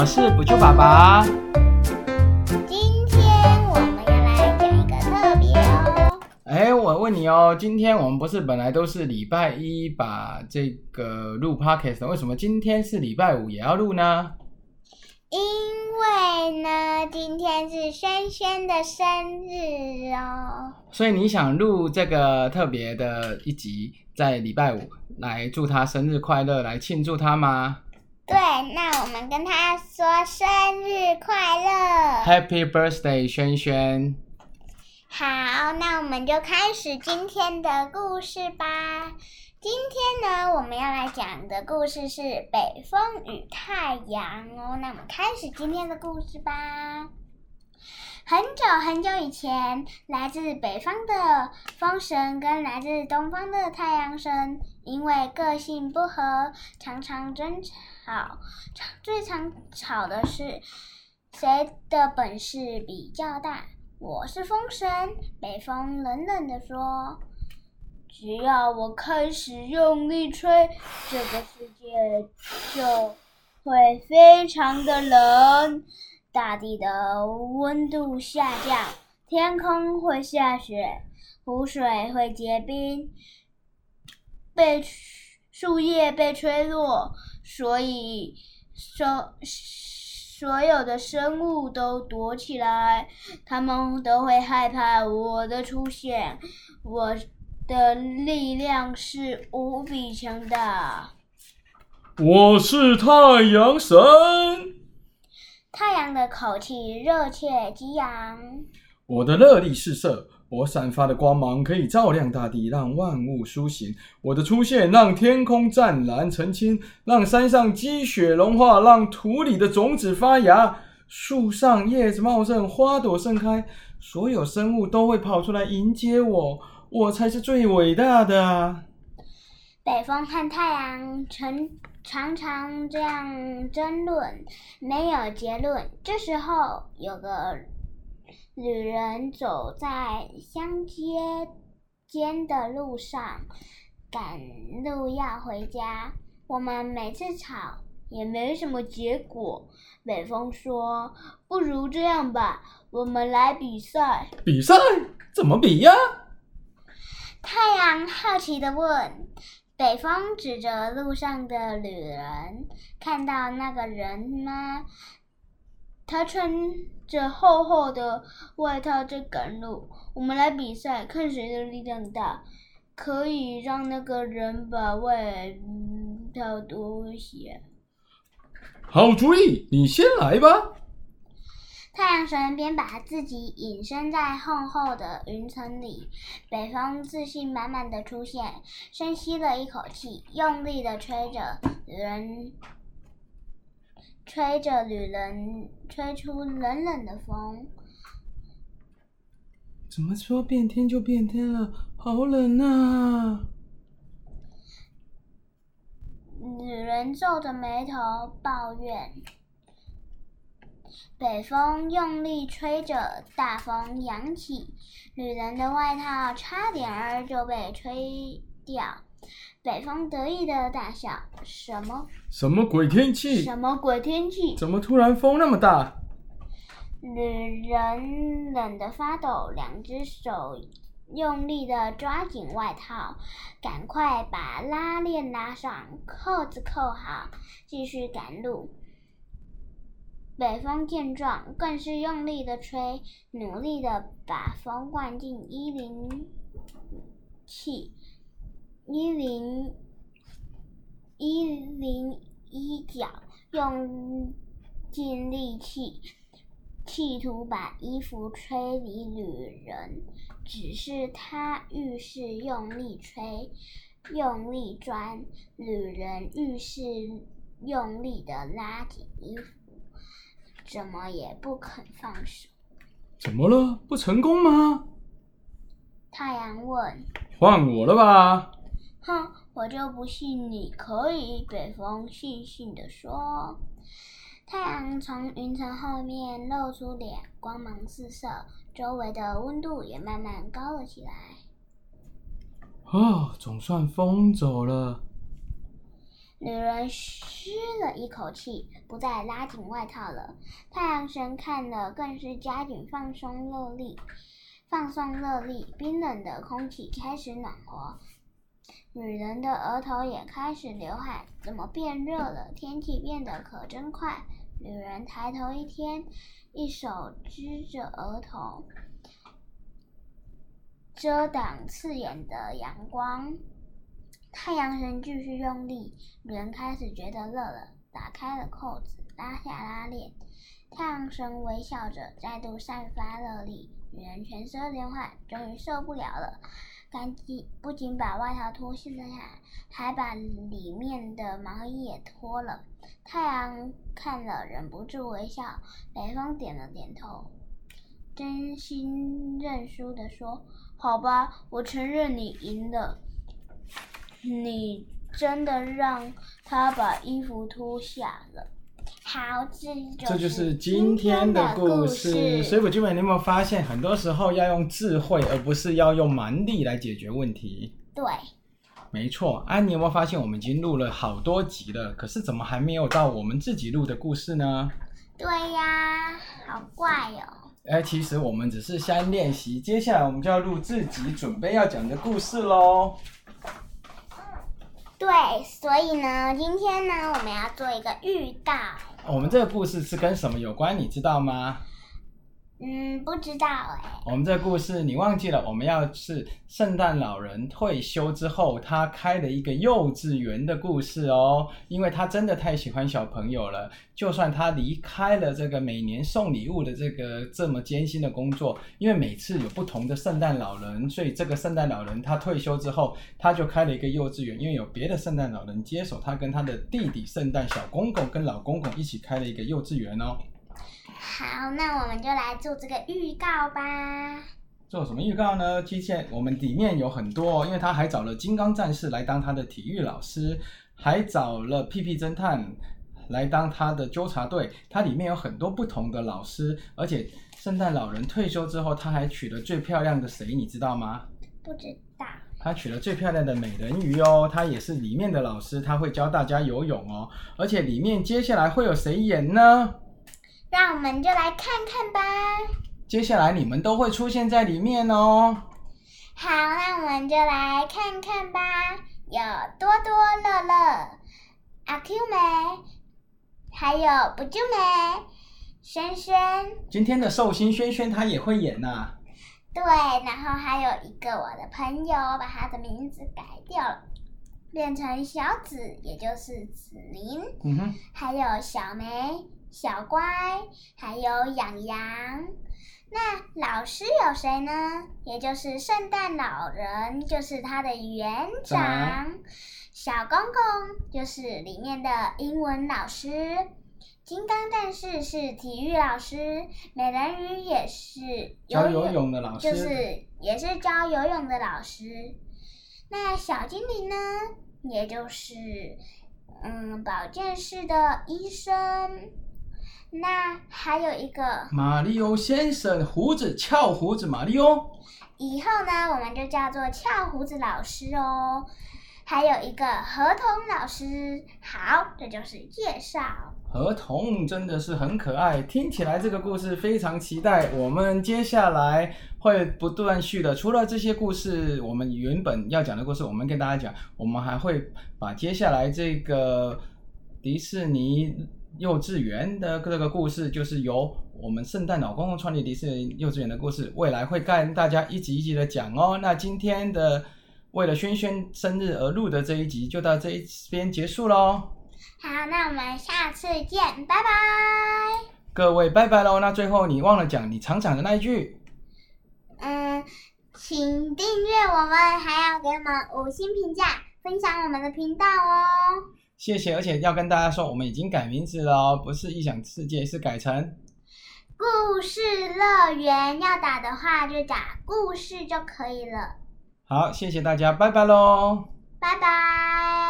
我是补救爸爸。今天我们要来讲一个特别哦。哎，我问你哦，今天我们不是本来都是礼拜一把这个录 podcast，为什么今天是礼拜五也要录呢？因为呢，今天是轩轩的生日哦。所以你想录这个特别的一集，在礼拜五来祝他生日快乐，来庆祝他吗对，那我们跟他说生日快乐。？Happy birthday，轩轩！好，那我们就开始今天的故事吧。今天呢，我们要来讲的故事是北风与太阳哦。那我们开始今天的故事吧。很久很久以前，来自北方的风神跟来自东方的太阳神，因为个性不合，常常争吵。最常吵的是谁的本事比较大。我是风神，北风冷冷地说：“只要我开始用力吹，这个世界就会非常的冷，大地的温度下降，天空会下雪，湖水会结冰，被树叶被吹落，所以所所有的生物都躲起来，它们都会害怕我的出现。我的力量是无比强大。我是太阳神。太阳的口气热切激昂，我的热力四射，我散发的光芒可以照亮大地，让万物苏醒。我的出现让天空湛蓝澄清，让山上积雪融化，让土里的种子发芽，树上叶子茂盛，花朵盛开，所有生物都会跑出来迎接我，我才是最伟大的啊！北风和太阳常常常这样争论，没有结论。这时候，有个旅人走在乡街间的路上，赶路要回家。我们每次吵也没什么结果。北风说：“不如这样吧，我们来比赛。”比赛怎么比呀？太阳好奇的问：“北风指着路上的旅人，看到那个人吗？他穿着厚厚的外套在赶路。我们来比赛，看谁的力量大，可以让那个人把外套脱下。”好主意，你先来吧。太阳神便把自己隐身在厚厚的云层里。北风自信满满的出现，深吸了一口气，用力的吹着旅人，吹着旅人，吹出冷冷的风。怎么说变天就变天了？好冷啊！女人皱着眉头抱怨。北风用力吹着，大风扬起，女人的外套差点儿就被吹掉。北风得意的大笑：“什么？什么鬼天气？什么鬼天气？怎么突然风那么大？女人冷得发抖，两只手用力的抓紧外套，赶快把拉链拉上，扣子扣好，继续赶路。北风见状，更是用力的吹，努力的把风灌进衣领气，衣领衣领衣角，用尽力气，企图把衣服吹离旅人。只是他愈是用力吹，用力钻，旅人愈是用力的拉紧衣服。怎么也不肯放手。怎么了？不成功吗？太阳问换我了吧？：“哼，我就不信你可以。”北风悻悻地说。太阳从云层后面露出脸，光芒四射，周围的温度也慢慢高了起来。哦，总算风走了。女人吁了一口气，不再拉紧外套了。太阳神看了，更是加紧放松热力，放松热力。冰冷的空气开始暖和，女人的额头也开始流汗。怎么变热了？天气变得可真快。女人抬头一天，一手支着额头，遮挡刺眼的阳光。太阳神继续用力，女人开始觉得热了，打开了扣子，拉下拉链。太阳神微笑着，再度散发热力。女人全身流汗，终于受不了了，赶紧不仅把外套脱卸了下来，还把里面的毛衣也脱了。太阳看了，忍不住微笑。北风点了点头，真心认输的说：“好吧，我承认你赢了。”你真的让他把衣服脱下了。好，这这就是今天的故事。水果君们，你有没有发现，很多时候要用智慧，而不是要用蛮力来解决问题？对，没错。哎，你有没有发现，我们已经录了好多集了，可是怎么还没有到我们自己录的故事呢？对呀，好怪哦。哎，其实我们只是先练习，接下来我们就要录自己准备要讲的故事喽。所以呢，今天呢，我们要做一个预告。我们这个故事是跟什么有关？你知道吗？嗯，不知道哎。我们这故事你忘记了？我们要是圣诞老人退休之后，他开了一个幼稚园的故事哦。因为他真的太喜欢小朋友了，就算他离开了这个每年送礼物的这个这么艰辛的工作，因为每次有不同的圣诞老人，所以这个圣诞老人他退休之后，他就开了一个幼稚园。因为有别的圣诞老人接手，他跟他的弟弟圣诞小公公跟老公公一起开了一个幼稚园哦。好，那我们就来做这个预告吧。做什么预告呢？之前我们里面有很多，因为他还找了金刚战士来当他的体育老师，还找了屁屁侦探来当他的纠察队。它里面有很多不同的老师，而且圣诞老人退休之后，他还娶了最漂亮的谁？你知道吗？不知道。他娶了最漂亮的美人鱼哦，他也是里面的老师，他会教大家游泳哦。而且里面接下来会有谁演呢？让我们就来看看吧。接下来你们都会出现在里面哦。好，那我们就来看看吧。有多多乐乐、阿 Q 梅，还有不就梅、轩轩。今天的寿星轩轩他也会演呐。对，然后还有一个我的朋友把他的名字改掉了，变成小紫，也就是紫菱。嗯哼。还有小梅。小乖，还有养羊。那老师有谁呢？也就是圣诞老人，就是他的园长。小公公就是里面的英文老师。金刚战士是体育老师。美人鱼也是教游泳的老师，就是也是教游泳的老师。那小精灵呢？也就是嗯保健室的医生。那还有一个马里奥先生，胡子翘胡子马里奥。以后呢，我们就叫做翘胡子老师哦。还有一个合同老师，好，这就是介绍。合同真的是很可爱，听起来这个故事非常期待。我们接下来会不断续的，除了这些故事，我们原本要讲的故事，我们跟大家讲，我们还会把接下来这个迪士尼。幼稚园的这个故事，就是由我们圣诞老公公创立迪士尼幼稚园的故事，未来会跟大家一集一集的讲哦。那今天的为了轩轩生日而录的这一集，就到这一边结束喽。好，那我们下次见，拜拜。各位拜拜喽。那最后你忘了讲你常讲的那一句。嗯，请订阅我们，还要给我们五星评价，分享我们的频道哦。谢谢，而且要跟大家说，我们已经改名字了哦，不是异想世界，是改成故事乐园。要打的话就打故事就可以了。好，谢谢大家，拜拜喽，拜拜。